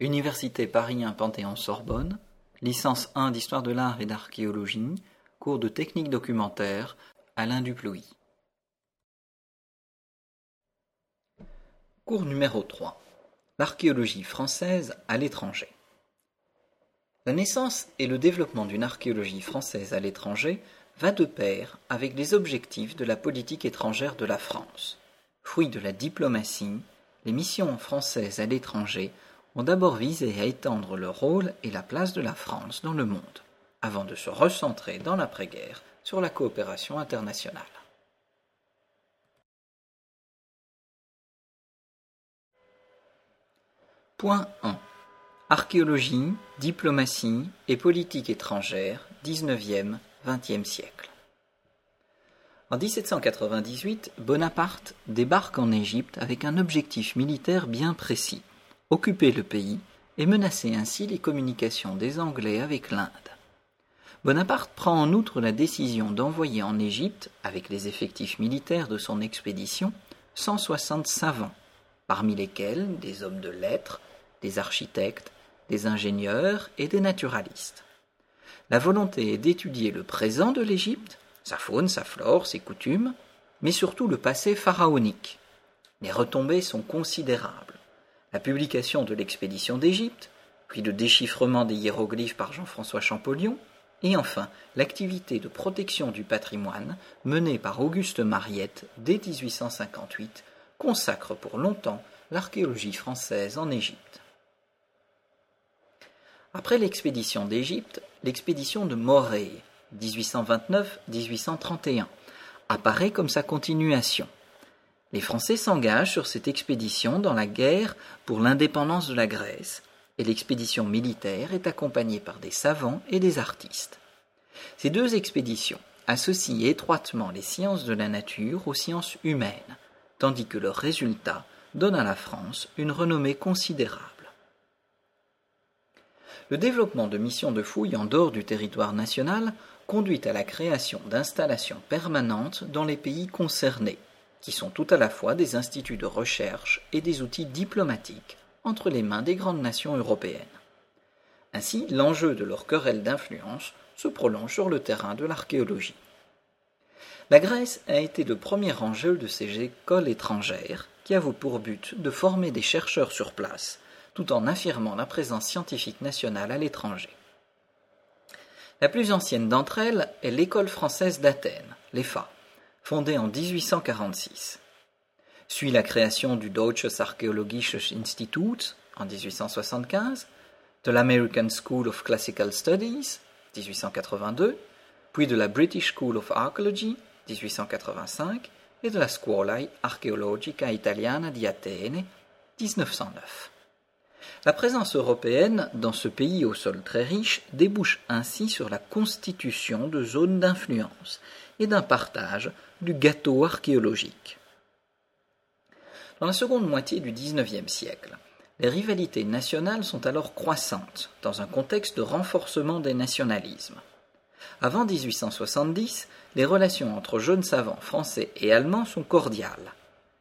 Université Paris 1 Panthéon-Sorbonne, licence 1 d'histoire de l'art et d'archéologie, cours de technique documentaire, Alain Duplouy. Cours numéro 3. L'archéologie française à l'étranger. La naissance et le développement d'une archéologie française à l'étranger va de pair avec les objectifs de la politique étrangère de la France. Fruit de la diplomatie, les missions françaises à l'étranger d'abord visé à étendre le rôle et la place de la France dans le monde, avant de se recentrer dans l'après-guerre sur la coopération internationale. Point 1. Archéologie, diplomatie et politique étrangère, 19e-20e siècle. En 1798, Bonaparte débarque en Égypte avec un objectif militaire bien précis occuper le pays et menacer ainsi les communications des Anglais avec l'Inde. Bonaparte prend en outre la décision d'envoyer en Égypte, avec les effectifs militaires de son expédition, 160 savants, parmi lesquels des hommes de lettres, des architectes, des ingénieurs et des naturalistes. La volonté est d'étudier le présent de l'Égypte, sa faune, sa flore, ses coutumes, mais surtout le passé pharaonique. Les retombées sont considérables la publication de l'expédition d'Égypte, puis le déchiffrement des hiéroglyphes par Jean-François Champollion, et enfin l'activité de protection du patrimoine menée par Auguste Mariette dès 1858 consacre pour longtemps l'archéologie française en Égypte. Après l'expédition d'Égypte, l'expédition de Morée 1829-1831 apparaît comme sa continuation. Les Français s'engagent sur cette expédition dans la guerre pour l'indépendance de la Grèce, et l'expédition militaire est accompagnée par des savants et des artistes. Ces deux expéditions associent étroitement les sciences de la nature aux sciences humaines, tandis que leur résultat donne à la France une renommée considérable. Le développement de missions de fouilles en dehors du territoire national conduit à la création d'installations permanentes dans les pays concernés, qui sont tout à la fois des instituts de recherche et des outils diplomatiques entre les mains des grandes nations européennes. Ainsi, l'enjeu de leur querelle d'influence se prolonge sur le terrain de l'archéologie. La Grèce a été le premier enjeu de ces écoles étrangères qui a pour but de former des chercheurs sur place tout en affirmant la présence scientifique nationale à l'étranger. La plus ancienne d'entre elles est l'école française d'Athènes, l'EFA, fondée en 1846. Suit la création du Deutsches Archäologisches Institut en 1875, de l'American School of Classical Studies 1882, puis de la British School of Archaeology 1885 et de la Scuola Archeologica Italiana di Atene 1909. La présence européenne dans ce pays au sol très riche débouche ainsi sur la constitution de zones d'influence et d'un partage du gâteau archéologique. Dans la seconde moitié du XIXe siècle, les rivalités nationales sont alors croissantes, dans un contexte de renforcement des nationalismes. Avant 1870, les relations entre jeunes savants français et allemands sont cordiales.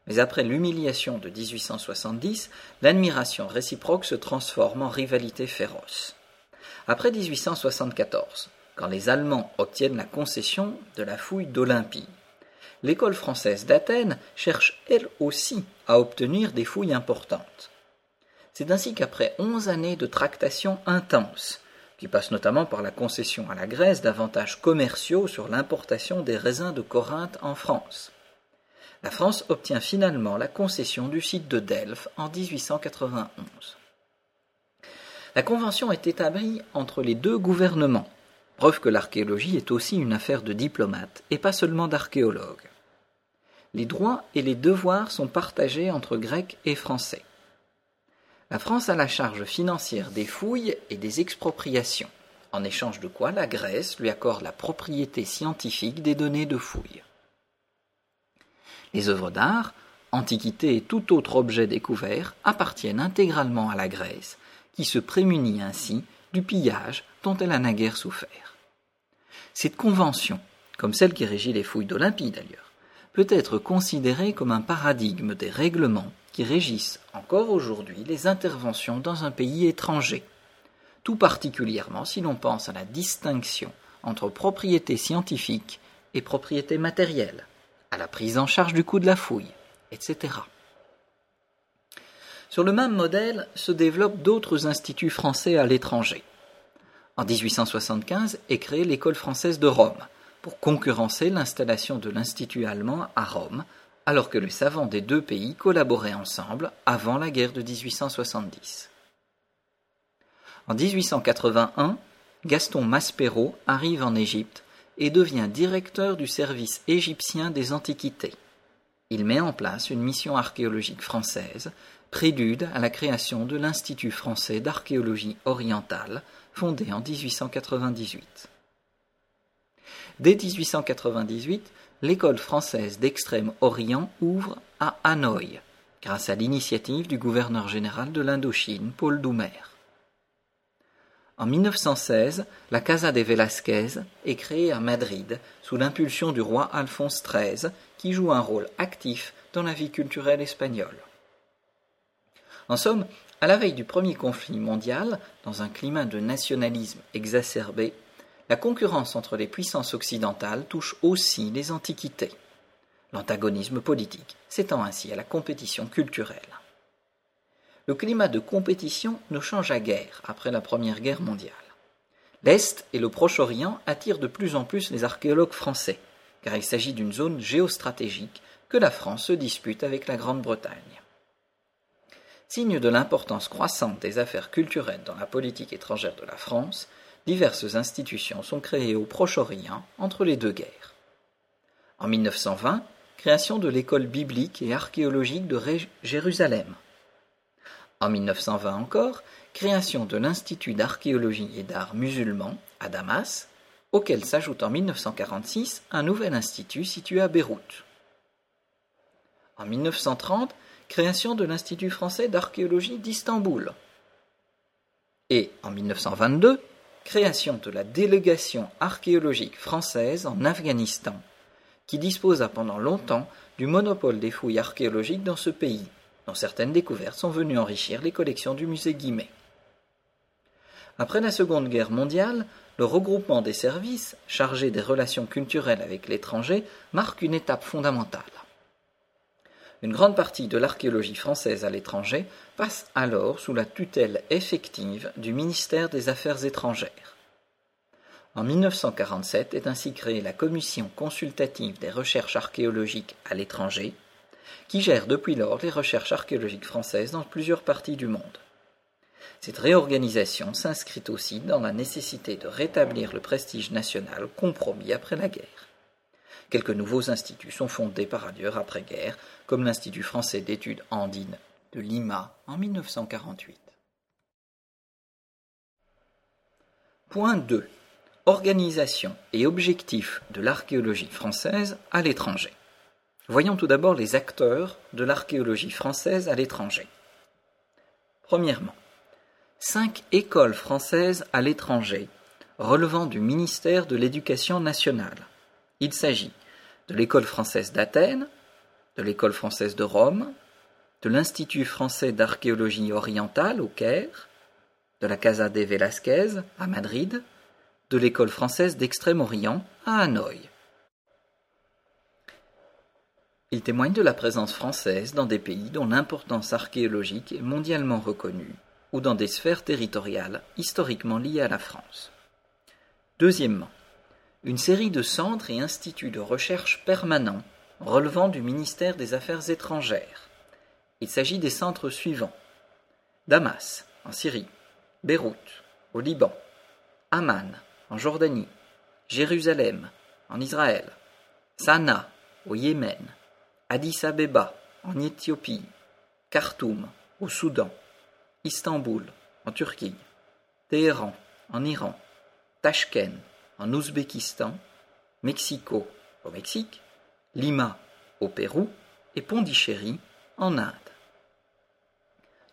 Mais après l'humiliation de 1870, l'admiration réciproque se transforme en rivalité féroce. Après 1874, quand les Allemands obtiennent la concession de la fouille d'Olympie, l'école française d'Athènes cherche elle aussi à obtenir des fouilles importantes. C'est ainsi qu'après onze années de tractations intenses, qui passent notamment par la concession à la Grèce d'avantages commerciaux sur l'importation des raisins de Corinthe en France, la France obtient finalement la concession du site de Delphes en 1891. La convention est établie entre les deux gouvernements, preuve que l'archéologie est aussi une affaire de diplomates et pas seulement d'archéologues les droits et les devoirs sont partagés entre Grecs et Français. La France a la charge financière des fouilles et des expropriations, en échange de quoi la Grèce lui accorde la propriété scientifique des données de fouilles. Les œuvres d'art, antiquités et tout autre objet découvert appartiennent intégralement à la Grèce, qui se prémunit ainsi du pillage dont elle a naguère souffert. Cette convention, comme celle qui régit les fouilles d'Olympie d'ailleurs, peut être considéré comme un paradigme des règlements qui régissent encore aujourd'hui les interventions dans un pays étranger, tout particulièrement si l'on pense à la distinction entre propriété scientifique et propriété matérielle, à la prise en charge du coût de la fouille, etc. Sur le même modèle se développent d'autres instituts français à l'étranger. En 1875 est créée l'École française de Rome, pour concurrencer l'installation de l'Institut allemand à Rome, alors que les savants des deux pays collaboraient ensemble avant la guerre de 1870. En 1881, Gaston Maspero arrive en Égypte et devient directeur du service égyptien des antiquités. Il met en place une mission archéologique française, prélude à la création de l'Institut français d'archéologie orientale, fondé en 1898. Dès 1898, l'école française d'Extrême-Orient ouvre à Hanoï, grâce à l'initiative du gouverneur général de l'Indochine, Paul Doumer. En 1916, la Casa de Velázquez est créée à Madrid sous l'impulsion du roi Alphonse XIII, qui joue un rôle actif dans la vie culturelle espagnole. En somme, à la veille du premier conflit mondial, dans un climat de nationalisme exacerbé, la concurrence entre les puissances occidentales touche aussi les antiquités. L'antagonisme politique s'étend ainsi à la compétition culturelle. Le climat de compétition ne changea guère après la Première Guerre mondiale. L'Est et le Proche-Orient attirent de plus en plus les archéologues français, car il s'agit d'une zone géostratégique que la France se dispute avec la Grande-Bretagne. Signe de l'importance croissante des affaires culturelles dans la politique étrangère de la France, diverses institutions sont créées au Proche-Orient entre les deux guerres. En 1920, création de l'école biblique et archéologique de Jérusalem, en 1920 encore, création de l'Institut d'archéologie et d'art musulman à Damas, auquel s'ajoute en 1946 un nouvel institut situé à Beyrouth. En 1930, création de l'Institut français d'archéologie d'Istanbul. Et en 1922, création de la délégation archéologique française en Afghanistan, qui disposa pendant longtemps du monopole des fouilles archéologiques dans ce pays dont certaines découvertes sont venues enrichir les collections du musée Guimet. Après la Seconde Guerre mondiale, le regroupement des services chargés des relations culturelles avec l'étranger marque une étape fondamentale. Une grande partie de l'archéologie française à l'étranger passe alors sous la tutelle effective du ministère des Affaires étrangères. En 1947 est ainsi créée la Commission consultative des recherches archéologiques à l'étranger, qui gère depuis lors les recherches archéologiques françaises dans plusieurs parties du monde. Cette réorganisation s'inscrit aussi dans la nécessité de rétablir le prestige national compromis après la guerre. Quelques nouveaux instituts sont fondés par ailleurs après-guerre, comme l'Institut français d'études andines de Lima en 1948. Point 2. Organisation et objectifs de l'archéologie française à l'étranger. Voyons tout d'abord les acteurs de l'archéologie française à l'étranger. Premièrement, cinq écoles françaises à l'étranger relevant du ministère de l'Éducation nationale. Il s'agit de l'École française d'Athènes, de l'École française de Rome, de l'Institut français d'archéologie orientale au Caire, de la Casa de Velázquez à Madrid, de l'École française d'Extrême-Orient à Hanoï. Il témoigne de la présence française dans des pays dont l'importance archéologique est mondialement reconnue, ou dans des sphères territoriales historiquement liées à la France. Deuxièmement, une série de centres et instituts de recherche permanents relevant du ministère des Affaires étrangères. Il s'agit des centres suivants Damas, en Syrie, Beyrouth, au Liban, Amman, en Jordanie, Jérusalem, en Israël, Sanaa, au Yémen, Addis Abeba, en Éthiopie, Khartoum, au Soudan, Istanbul, en Turquie, Téhéran, en Iran, Tashkent, en Ouzbékistan, Mexico, au Mexique, Lima, au Pérou, et Pondichéry, en Inde.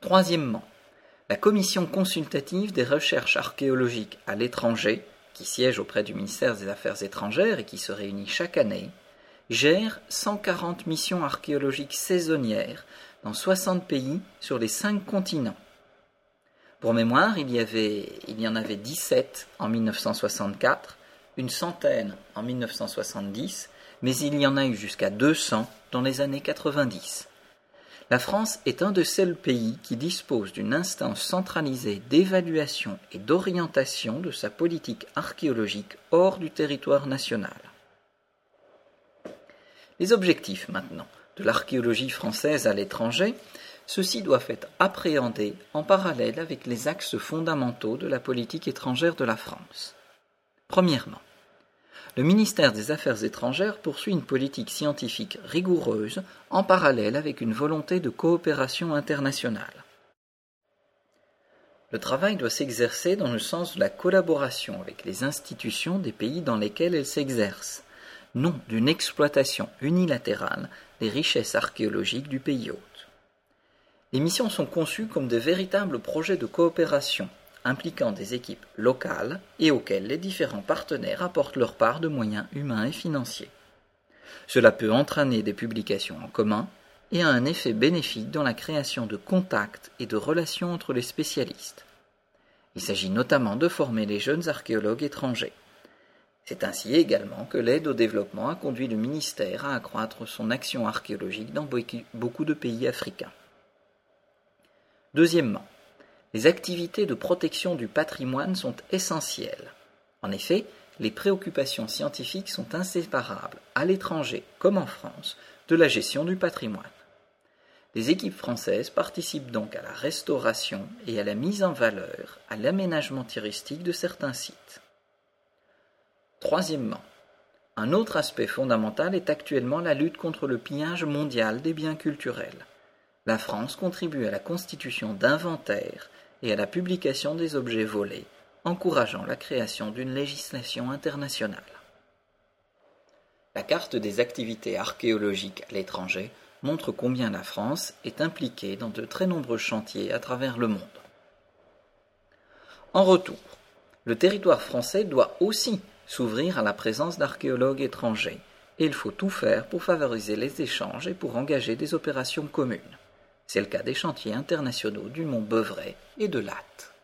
Troisièmement, la Commission consultative des recherches archéologiques à l'étranger, qui siège auprès du ministère des Affaires étrangères et qui se réunit chaque année, gère 140 missions archéologiques saisonnières dans 60 pays sur les 5 continents. Pour mémoire, il y, en avait 17 en 1964, une centaine en 1970, mais il y en a eu jusqu'à 200 dans les années 90. La France est un de seuls pays qui dispose d'une instance centralisée d'évaluation et d'orientation de sa politique archéologique hors du territoire national. Les objectifs maintenant de l'archéologie française à l'étranger, ceux-ci doivent être appréhendés en parallèle avec les axes fondamentaux de la politique étrangère de la France. Premièrement, le ministère des Affaires étrangères poursuit une politique scientifique rigoureuse en parallèle avec une volonté de coopération internationale. Le travail doit s'exercer dans le sens de la collaboration avec les institutions des pays dans lesquels elle s'exerce, non d'une exploitation unilatérale des richesses archéologiques du pays hôte. Les missions sont conçues comme de véritables projets de coopération impliquant des équipes locales et auxquelles les différents partenaires apportent leur part de moyens humains et financiers. Cela peut entraîner des publications en commun et a un effet bénéfique dans la création de contacts et de relations entre les spécialistes. Il s'agit notamment de former les jeunes archéologues étrangers. C'est ainsi également que l'aide au développement a conduit le ministère à accroître son action archéologique dans beaucoup de pays africains. Deuxièmement, les activités de protection du patrimoine sont essentielles. En effet, les préoccupations scientifiques sont inséparables, à l'étranger comme en France, de la gestion du patrimoine. Les équipes françaises participent donc à la restauration et à la mise en valeur, à l'aménagement touristique de certains sites. Troisièmement, un autre aspect fondamental est actuellement la lutte contre le pillage mondial des biens culturels. La France contribue à la constitution d'inventaires et à la publication des objets volés, encourageant la création d'une législation internationale. La carte des activités archéologiques à l'étranger montre combien la France est impliquée dans de très nombreux chantiers à travers le monde. En retour, le territoire français doit aussi s'ouvrir à la présence d'archéologues étrangers, et il faut tout faire pour favoriser les échanges et pour engager des opérations communes. C'est le cas des chantiers internationaux du mont Beuvray et de Latte.